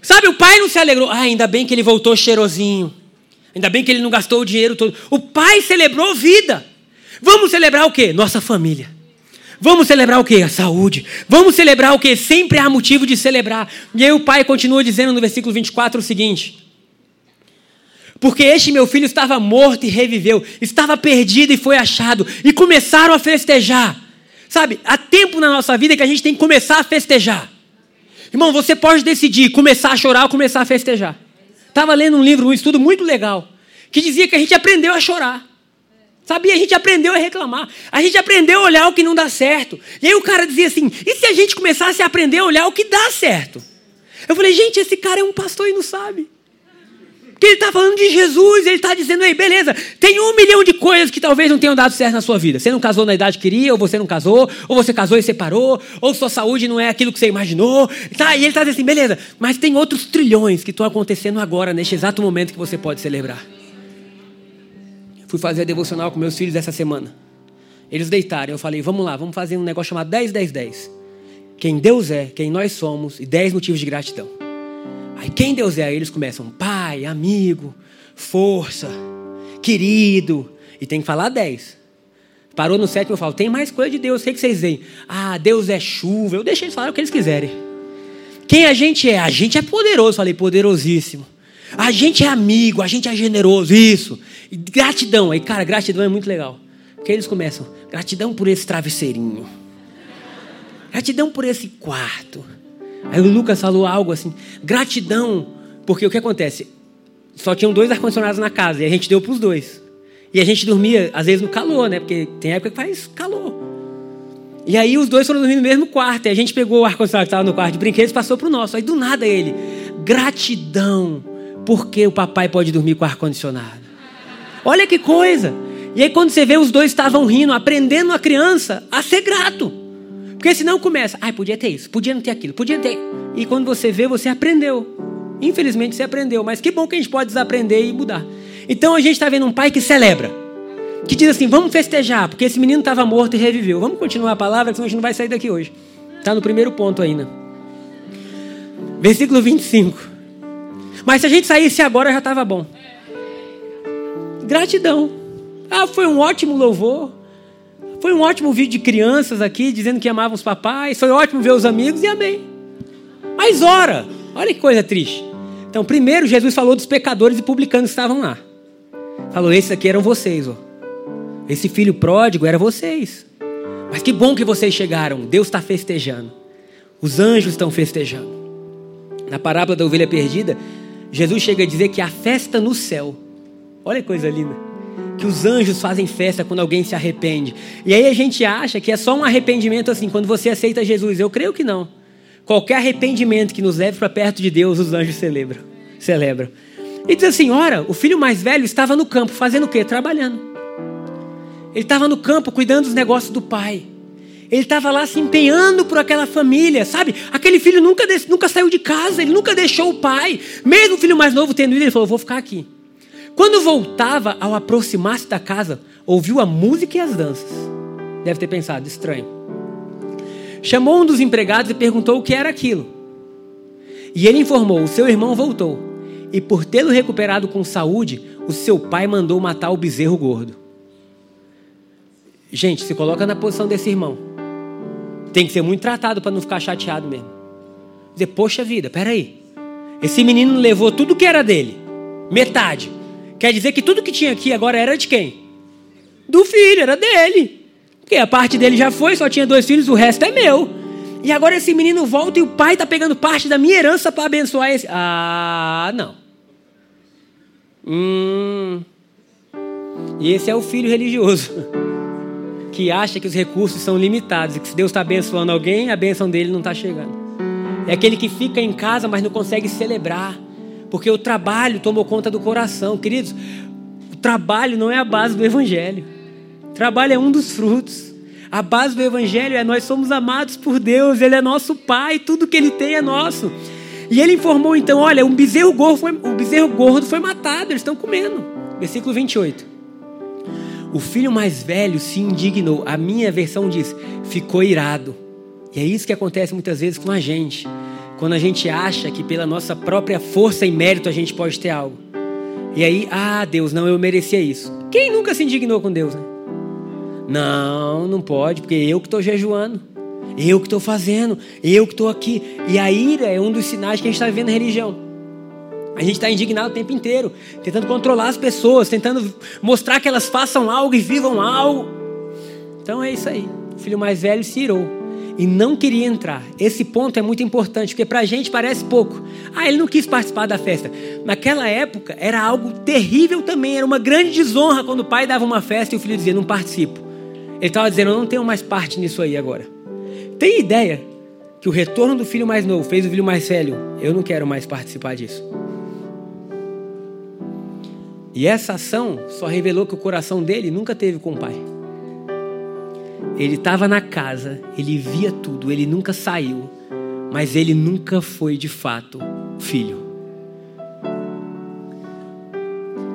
Sabe, o pai não se alegrou. Ah, ainda bem que ele voltou cheirosinho. Ainda bem que ele não gastou o dinheiro todo. O pai celebrou vida. Vamos celebrar o quê? Nossa família. Vamos celebrar o quê? A saúde. Vamos celebrar o quê? Sempre há motivo de celebrar. E aí o pai continua dizendo no versículo 24 o seguinte: Porque este meu filho estava morto e reviveu, estava perdido e foi achado, e começaram a festejar. Sabe, há tempo na nossa vida que a gente tem que começar a festejar. Irmão, você pode decidir começar a chorar ou começar a festejar. Estava lendo um livro, um estudo muito legal, que dizia que a gente aprendeu a chorar. Sabia? A gente aprendeu a reclamar. A gente aprendeu a olhar o que não dá certo. E aí o cara dizia assim: e se a gente começasse a aprender a olhar o que dá certo? Eu falei, gente, esse cara é um pastor e não sabe. Porque ele está falando de Jesus, ele está dizendo, aí, beleza, tem um milhão de coisas que talvez não tenham dado certo na sua vida. Você não casou na idade que queria, ou você não casou, ou você casou e separou, ou sua saúde não é aquilo que você imaginou. Tá, e ele está dizendo assim, beleza, mas tem outros trilhões que estão acontecendo agora, neste exato momento que você pode celebrar. Fui fazer a devocional com meus filhos essa semana. Eles deitaram. Eu falei, vamos lá, vamos fazer um negócio chamado 10, 10, 10. Quem Deus é, quem nós somos e 10 motivos de gratidão. Aí quem Deus é, aí eles começam, pai, amigo, força, querido. E tem que falar 10. Parou no sétimo, eu falo, tem mais coisa de Deus, o que, que vocês veem? Ah, Deus é chuva. Eu deixei eles falar o que eles quiserem. Quem a gente é? A gente é poderoso. Falei, poderosíssimo. A gente é amigo, a gente é generoso, isso. E gratidão, aí, cara, gratidão é muito legal. Porque eles começam, gratidão por esse travesseirinho. Gratidão por esse quarto. Aí o Lucas falou algo assim, gratidão, porque o que acontece? Só tinham dois ar-condicionados na casa, e a gente deu para os dois. E a gente dormia, às vezes, no calor, né? Porque tem época que faz calor. E aí os dois foram dormir no mesmo quarto. E a gente pegou o ar-condicionado que estava no quarto de brinquedos e passou para o nosso. Aí do nada ele, gratidão porque o papai pode dormir com ar-condicionado. Olha que coisa! E aí, quando você vê, os dois estavam rindo, aprendendo a criança a ser grato. Porque senão começa, ai, podia ter isso, podia não ter aquilo, podia ter. E quando você vê, você aprendeu. Infelizmente você aprendeu, mas que bom que a gente pode desaprender e mudar. Então a gente está vendo um pai que celebra, que diz assim: vamos festejar, porque esse menino estava morto e reviveu. Vamos continuar a palavra, senão a gente não vai sair daqui hoje. Está no primeiro ponto ainda. Versículo 25. Mas se a gente saísse agora já estava bom. Gratidão. Ah, foi um ótimo louvor. Foi um ótimo vídeo de crianças aqui dizendo que amavam os papais. Foi ótimo ver os amigos e amém. Mas ora, olha que coisa triste. Então, primeiro Jesus falou dos pecadores e publicanos que estavam lá. Falou: esses aqui eram vocês, ó. Esse filho pródigo era vocês. Mas que bom que vocês chegaram. Deus está festejando. Os anjos estão festejando. Na parábola da ovelha perdida, Jesus chega a dizer que há festa no céu. Olha que coisa linda. Que os anjos fazem festa quando alguém se arrepende. E aí a gente acha que é só um arrependimento assim, quando você aceita Jesus. Eu creio que não. Qualquer arrependimento que nos leve para perto de Deus, os anjos celebram. celebram. E diz assim: ora, o filho mais velho estava no campo, fazendo o quê? Trabalhando. Ele estava no campo cuidando dos negócios do pai. Ele estava lá se empenhando por aquela família, sabe? Aquele filho nunca, nunca saiu de casa, ele nunca deixou o pai. Mesmo o filho mais novo tendo ido, ele falou: Vou ficar aqui. Quando voltava, ao aproximar-se da casa, ouviu a música e as danças. Deve ter pensado: estranho. Chamou um dos empregados e perguntou o que era aquilo. E ele informou: O seu irmão voltou. E por tê-lo recuperado com saúde, o seu pai mandou matar o bezerro gordo. Gente, se coloca na posição desse irmão. Tem que ser muito tratado para não ficar chateado mesmo. Dizer, poxa vida, peraí. Esse menino levou tudo que era dele. Metade. Quer dizer que tudo que tinha aqui agora era de quem? Do filho, era dele. Porque a parte dele já foi, só tinha dois filhos, o resto é meu. E agora esse menino volta e o pai está pegando parte da minha herança para abençoar esse. Ah, não. Hum. E esse é o filho religioso. [laughs] que acha que os recursos são limitados e que se Deus está abençoando alguém, a bênção dele não está chegando. É aquele que fica em casa, mas não consegue celebrar, Porque o trabalho tomou conta do coração. Queridos, o trabalho não é a base do Evangelho. O trabalho é um dos frutos. A base do Evangelho é nós somos amados por Deus, Ele é nosso Pai, tudo que Ele tem é nosso. E Ele informou então: olha, um bezerro gordo foi, um bezerro gordo foi matado, eles estão comendo. Versículo 28. O filho mais velho se indignou. A minha versão diz: ficou irado. E é isso que acontece muitas vezes com a gente. Quando a gente acha que pela nossa própria força e mérito a gente pode ter algo. E aí, ah, Deus, não, eu merecia isso. Quem nunca se indignou com Deus, né? Não, não pode, porque eu que estou jejuando. Eu que estou fazendo. Eu que estou aqui. E a ira é um dos sinais que a gente está vivendo na religião. A gente está indignado o tempo inteiro, tentando controlar as pessoas, tentando mostrar que elas façam algo e vivam algo. Então é isso aí. O filho mais velho se irou e não queria entrar. Esse ponto é muito importante, porque para a gente parece pouco. Ah, ele não quis participar da festa. Naquela época era algo terrível também, era uma grande desonra quando o pai dava uma festa e o filho dizia: Não participo. Ele estava dizendo: Eu não tenho mais parte nisso aí agora. Tem ideia que o retorno do filho mais novo fez o filho mais velho? Eu não quero mais participar disso. E essa ação só revelou que o coração dele nunca teve com o pai. Ele estava na casa, ele via tudo, ele nunca saiu, mas ele nunca foi de fato filho.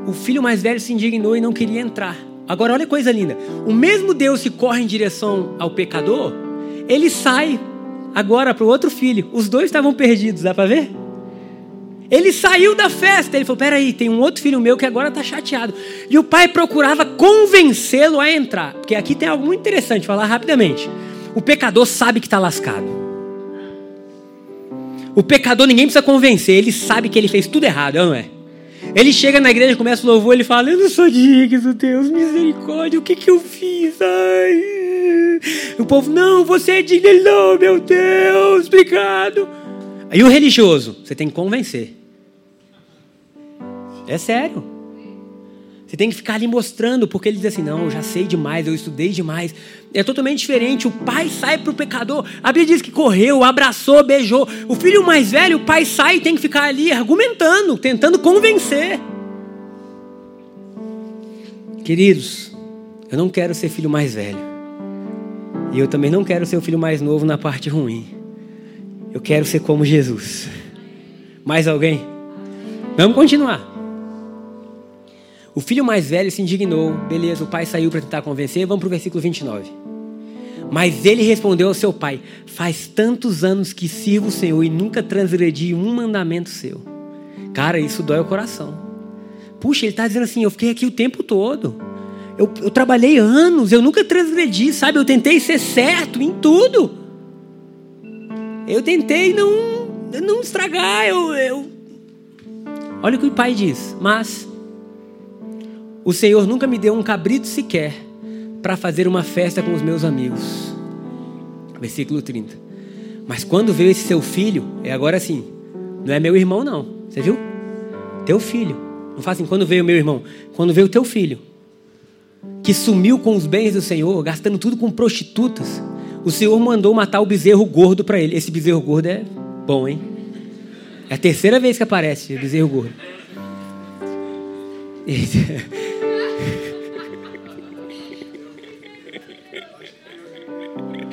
O filho mais velho se indignou e não queria entrar. Agora, olha que coisa linda: o mesmo Deus que corre em direção ao pecador, ele sai agora para o outro filho. Os dois estavam perdidos, dá para ver? Ele saiu da festa. Ele falou: Peraí, tem um outro filho meu que agora está chateado. E o pai procurava convencê-lo a entrar. Porque aqui tem algo muito interessante, falar rapidamente. O pecador sabe que está lascado. O pecador ninguém precisa convencer, ele sabe que ele fez tudo errado, é não é? Ele chega na igreja, começa o louvor, ele fala: Eu não sou digno, Deus, misericórdia, o que, que eu fiz? Ai. O povo, não, você é digno. Não, meu Deus, obrigado. Aí o religioso, você tem que convencer. É sério. Você tem que ficar ali mostrando, porque ele diz assim: não, eu já sei demais, eu estudei demais. É totalmente diferente. O pai sai para o pecador. A Bíblia diz que correu, abraçou, beijou. O filho mais velho, o pai sai e tem que ficar ali argumentando, tentando convencer. Queridos, eu não quero ser filho mais velho. E eu também não quero ser o filho mais novo na parte ruim. Eu quero ser como Jesus. Mais alguém? Vamos continuar. O filho mais velho se indignou. Beleza, o pai saiu para tentar convencer. Vamos para o versículo 29. Mas ele respondeu ao seu pai: Faz tantos anos que sirvo o Senhor e nunca transgredi um mandamento seu. Cara, isso dói o coração. Puxa, ele está dizendo assim: Eu fiquei aqui o tempo todo. Eu, eu trabalhei anos, eu nunca transgredi, sabe? Eu tentei ser certo em tudo. Eu tentei não, não estragar. Eu, eu... Olha o que o pai diz. Mas o Senhor nunca me deu um cabrito sequer para fazer uma festa com os meus amigos. Versículo 30. Mas quando veio esse seu filho, é agora sim, não é meu irmão, não. Você viu? Teu filho. Não faz assim, quando veio meu irmão. Quando veio teu filho, que sumiu com os bens do Senhor, gastando tudo com prostitutas, o Senhor mandou matar o bezerro gordo para ele. Esse bezerro gordo é bom, hein? É a terceira vez que aparece o bezerro gordo.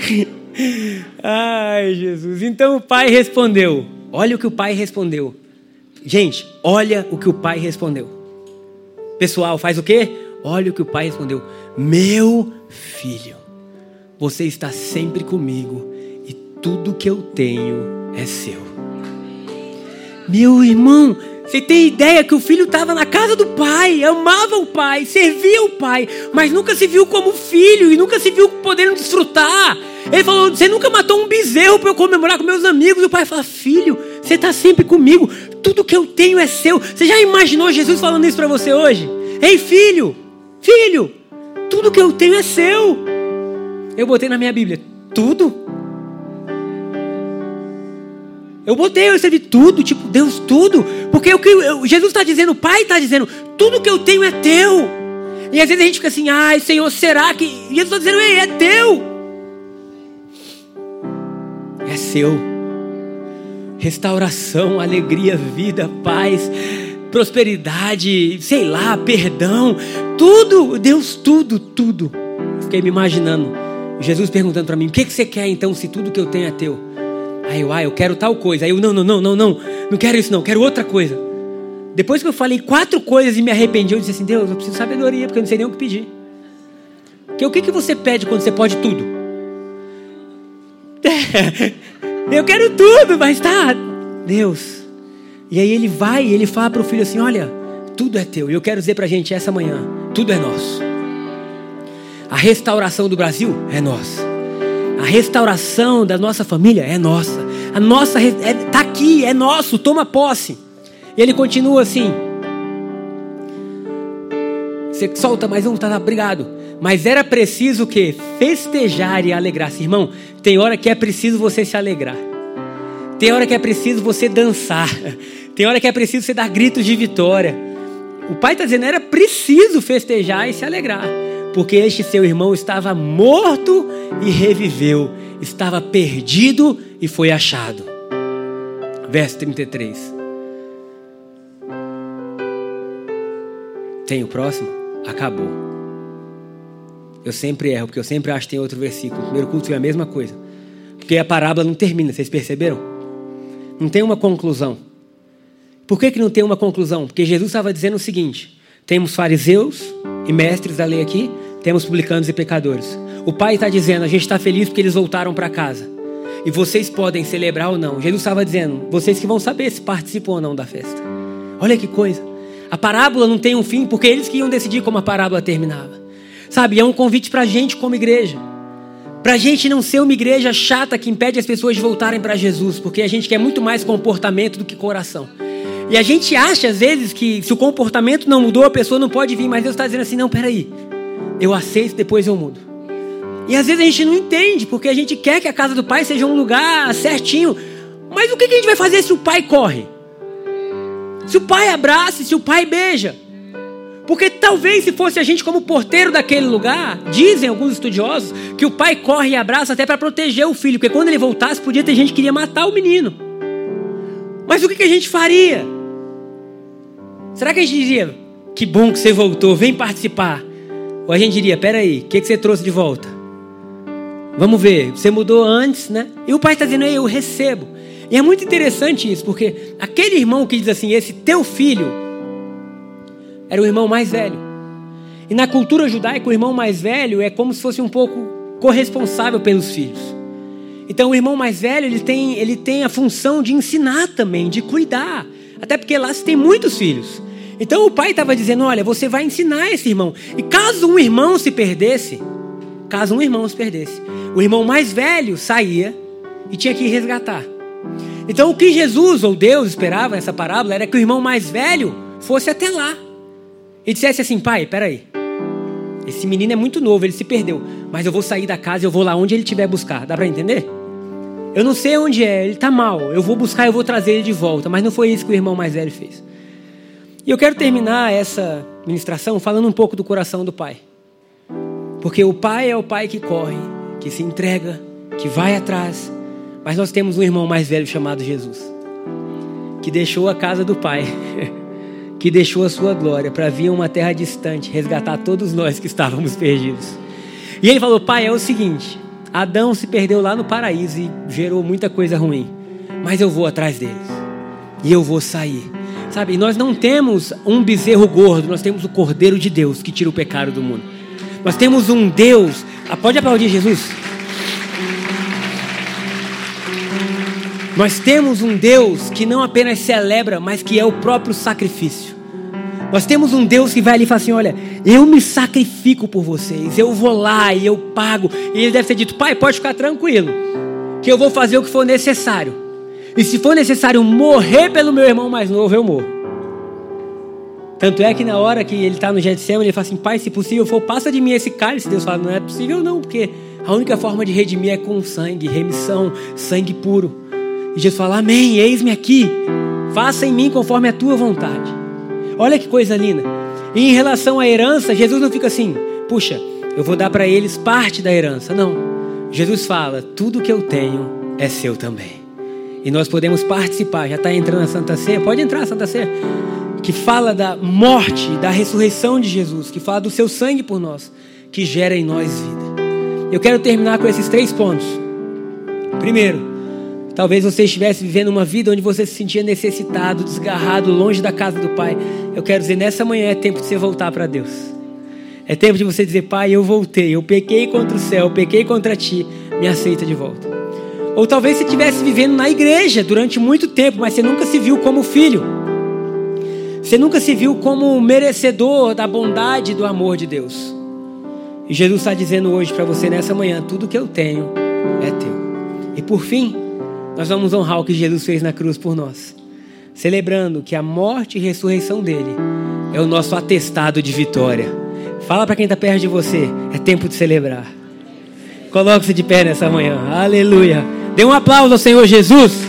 [laughs] Ai, Jesus. Então o pai respondeu. Olha o que o pai respondeu. Gente, olha o que o pai respondeu. Pessoal, faz o quê? Olha o que o pai respondeu. Meu filho, você está sempre comigo e tudo que eu tenho é seu. Meu irmão, você tem ideia que o filho estava na casa do pai, amava o pai, servia o pai, mas nunca se viu como filho e nunca se viu podendo desfrutar. Ele falou: Você nunca matou um bezerro para eu comemorar com meus amigos. E o pai fala: Filho, você está sempre comigo, tudo que eu tenho é seu. Você já imaginou Jesus falando isso para você hoje? Ei, filho, filho, tudo que eu tenho é seu. Eu botei na minha Bíblia: Tudo? Eu botei, eu escrevi tudo, tipo, Deus, tudo. Porque o que Jesus está dizendo, o Pai está dizendo, tudo que eu tenho é teu. E às vezes a gente fica assim, ai Senhor, será que. E Jesus está dizendo, ei, é teu. É seu. restauração, alegria, vida, paz, prosperidade, sei lá, perdão, tudo, Deus, tudo, tudo. Fiquei me imaginando, Jesus perguntando para mim: o que, que você quer então, se tudo que eu tenho é teu? Aí eu, ah, eu quero tal coisa. Aí eu, não, não, não, não, não, não quero isso não, quero outra coisa. Depois que eu falei quatro coisas e me arrependi, eu disse assim: Deus, eu preciso de sabedoria, porque eu não sei nem o que pedir. Porque o que, que você pede quando você pode tudo? [laughs] eu quero tudo, mas tá, Deus. E aí ele vai e ele fala para o filho assim: Olha, tudo é teu. E eu quero dizer para a gente essa manhã: tudo é nosso. A restauração do Brasil é nossa. A restauração da nossa família é nossa. A nossa está é, tá aqui, é nosso, toma posse. E ele continua assim. Você solta mais um, tá, tá obrigado. Mas era preciso o quê? Festejar e alegrar-se. Irmão, tem hora que é preciso você se alegrar. Tem hora que é preciso você dançar. [laughs] Tem hora que é preciso você dar gritos de vitória. O pai está dizendo, era preciso festejar e se alegrar porque este seu irmão estava morto e reviveu, estava perdido e foi achado. Verso 33. Tem o próximo? Acabou. Eu sempre erro, porque eu sempre acho que tem outro versículo. O primeiro culto é a mesma coisa. Porque a parábola não termina, vocês perceberam? Não tem uma conclusão. Por que, que não tem uma conclusão? Porque Jesus estava dizendo o seguinte: temos fariseus e mestres da lei aqui, temos publicanos e pecadores. O pai está dizendo: a gente está feliz porque eles voltaram para casa. E vocês podem celebrar ou não. Jesus estava dizendo: vocês que vão saber se participam ou não da festa. Olha que coisa. A parábola não tem um fim porque eles que iam decidir como a parábola terminava. Sabe, é um convite para a gente como igreja. Para a gente não ser uma igreja chata que impede as pessoas de voltarem para Jesus, porque a gente quer muito mais comportamento do que coração. E a gente acha às vezes que se o comportamento não mudou, a pessoa não pode vir, mas Deus está dizendo assim: não, peraí, eu aceito, depois eu mudo. E às vezes a gente não entende, porque a gente quer que a casa do pai seja um lugar certinho. Mas o que a gente vai fazer se o pai corre? Se o pai abraça, se o pai beija? Porque talvez se fosse a gente como porteiro daquele lugar, dizem alguns estudiosos que o pai corre e abraça até para proteger o filho, porque quando ele voltasse podia ter gente que queria matar o menino. Mas o que a gente faria? Será que a gente diria: que bom que você voltou, vem participar? Ou a gente diria: peraí, o que, que você trouxe de volta? Vamos ver, você mudou antes, né? E o pai está dizendo: eu recebo. E é muito interessante isso, porque aquele irmão que diz assim: esse teu filho, era o irmão mais velho. E na cultura judaica, o irmão mais velho é como se fosse um pouco corresponsável pelos filhos. Então, o irmão mais velho, ele tem, ele tem a função de ensinar também, de cuidar. Até porque lá se tem muitos filhos. Então o pai estava dizendo: Olha, você vai ensinar esse irmão. E caso um irmão se perdesse, caso um irmão se perdesse, o irmão mais velho saía e tinha que resgatar. Então o que Jesus ou Deus esperava nessa parábola era que o irmão mais velho fosse até lá e dissesse assim: Pai, peraí. Esse menino é muito novo, ele se perdeu. Mas eu vou sair da casa, eu vou lá onde ele estiver buscar. Dá para entender? Eu não sei onde é, ele está mal. Eu vou buscar, eu vou trazer ele de volta. Mas não foi isso que o irmão mais velho fez. E eu quero terminar essa ministração falando um pouco do coração do pai. Porque o pai é o pai que corre, que se entrega, que vai atrás. Mas nós temos um irmão mais velho chamado Jesus, que deixou a casa do pai, [laughs] que deixou a sua glória para vir a uma terra distante, resgatar todos nós que estávamos perdidos. E ele falou: Pai, é o seguinte: Adão se perdeu lá no paraíso e gerou muita coisa ruim, mas eu vou atrás deles e eu vou sair Sabe, nós não temos um bezerro gordo, nós temos o Cordeiro de Deus que tira o pecado do mundo. Nós temos um Deus. Ah, pode aplaudir Jesus? Nós temos um Deus que não apenas celebra, mas que é o próprio sacrifício. Nós temos um Deus que vai ali e fala assim: Olha, eu me sacrifico por vocês, eu vou lá e eu pago. E ele deve ter dito: Pai, pode ficar tranquilo, que eu vou fazer o que for necessário. E se for necessário morrer pelo meu irmão mais novo, eu morro. Tanto é que na hora que ele está no Getsemane, ele fala assim: Pai, se possível for, passa de mim esse cálice. Deus fala: Não é possível, não, porque a única forma de redimir é com sangue, remissão, sangue puro. E Jesus fala: Amém, eis-me aqui, faça em mim conforme a tua vontade. Olha que coisa linda. E em relação à herança, Jesus não fica assim: Puxa, eu vou dar para eles parte da herança. Não. Jesus fala: Tudo que eu tenho é seu também. E nós podemos participar. Já está entrando a Santa Ceia? Pode entrar Santa Ceia. Que fala da morte, da ressurreição de Jesus, que fala do seu sangue por nós, que gera em nós vida. Eu quero terminar com esses três pontos. Primeiro, talvez você estivesse vivendo uma vida onde você se sentia necessitado, desgarrado, longe da casa do Pai. Eu quero dizer, nessa manhã é tempo de você voltar para Deus. É tempo de você dizer, Pai, eu voltei, eu pequei contra o céu, eu pequei contra ti, me aceita de volta. Ou talvez você estivesse vivendo na igreja durante muito tempo, mas você nunca se viu como filho. Você nunca se viu como merecedor da bondade e do amor de Deus. E Jesus está dizendo hoje para você nessa manhã: tudo que eu tenho é teu. E por fim, nós vamos honrar o que Jesus fez na cruz por nós, celebrando que a morte e ressurreição dele é o nosso atestado de vitória. Fala para quem está perto de você: é tempo de celebrar. Coloque-se de pé nessa manhã. Aleluia. Dê um aplauso ao Senhor Jesus.